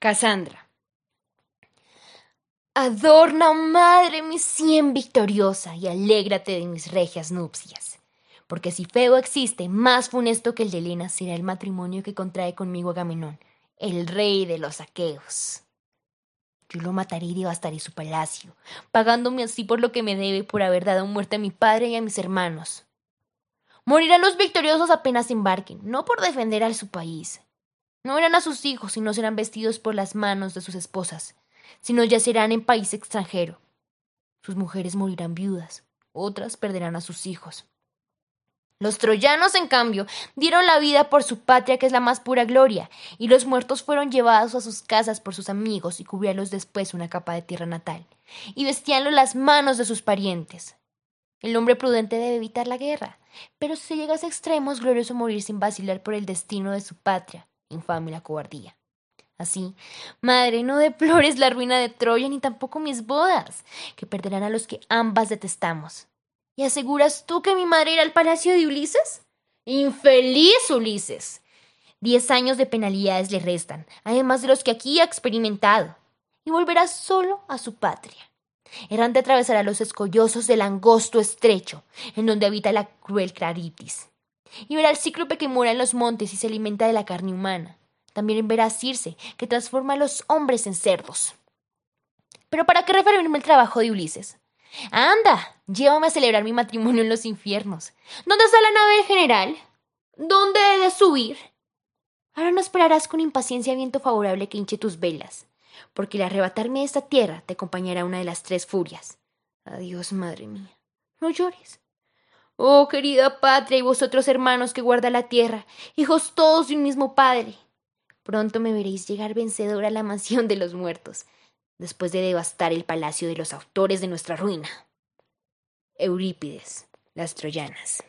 Casandra. Adorna, madre, mi cien victoriosa, y alégrate de mis regias nupcias. Porque si feo existe, más funesto que el de Helena será el matrimonio que contrae conmigo Agamenón, el rey de los aqueos. Yo lo mataré y devastaré su palacio, pagándome así por lo que me debe por haber dado muerte a mi padre y a mis hermanos. Morirán los victoriosos apenas embarquen, no por defender a su país. No verán a sus hijos y no serán vestidos por las manos de sus esposas, sino yacerán en país extranjero. Sus mujeres morirán viudas, otras perderán a sus hijos. Los troyanos, en cambio, dieron la vida por su patria, que es la más pura gloria, y los muertos fueron llevados a sus casas por sus amigos y cubríanlos después una capa de tierra natal, y vestíanlo las manos de sus parientes. El hombre prudente debe evitar la guerra, pero si llega a extremos, glorioso morir sin vacilar por el destino de su patria, infame la cobardía. Así, madre, no deplores la ruina de Troya ni tampoco mis bodas, que perderán a los que ambas detestamos. ¿Y aseguras tú que mi madre irá al palacio de Ulises? Infeliz Ulises. Diez años de penalidades le restan, además de los que aquí ha experimentado, y volverá solo a su patria. Errante atravesará los escollosos del angosto estrecho, en donde habita la cruel Claritis. Y verá al cíclope que mora en los montes y se alimenta de la carne humana. También verá a Circe, que transforma a los hombres en cerdos. Pero ¿para qué referirme al trabajo de Ulises? Anda, llévame a celebrar mi matrimonio en los infiernos. ¿Dónde está la nave del general? ¿Dónde he de subir? Ahora no esperarás con impaciencia viento favorable que hinche tus velas, porque al arrebatarme de esta tierra te acompañará una de las tres furias. Adiós, madre mía. No llores. Oh, querida patria y vosotros hermanos que guarda la tierra, hijos todos de un mismo padre. Pronto me veréis llegar vencedor a la mansión de los muertos, después de devastar el palacio de los autores de nuestra ruina. Eurípides, las Troyanas.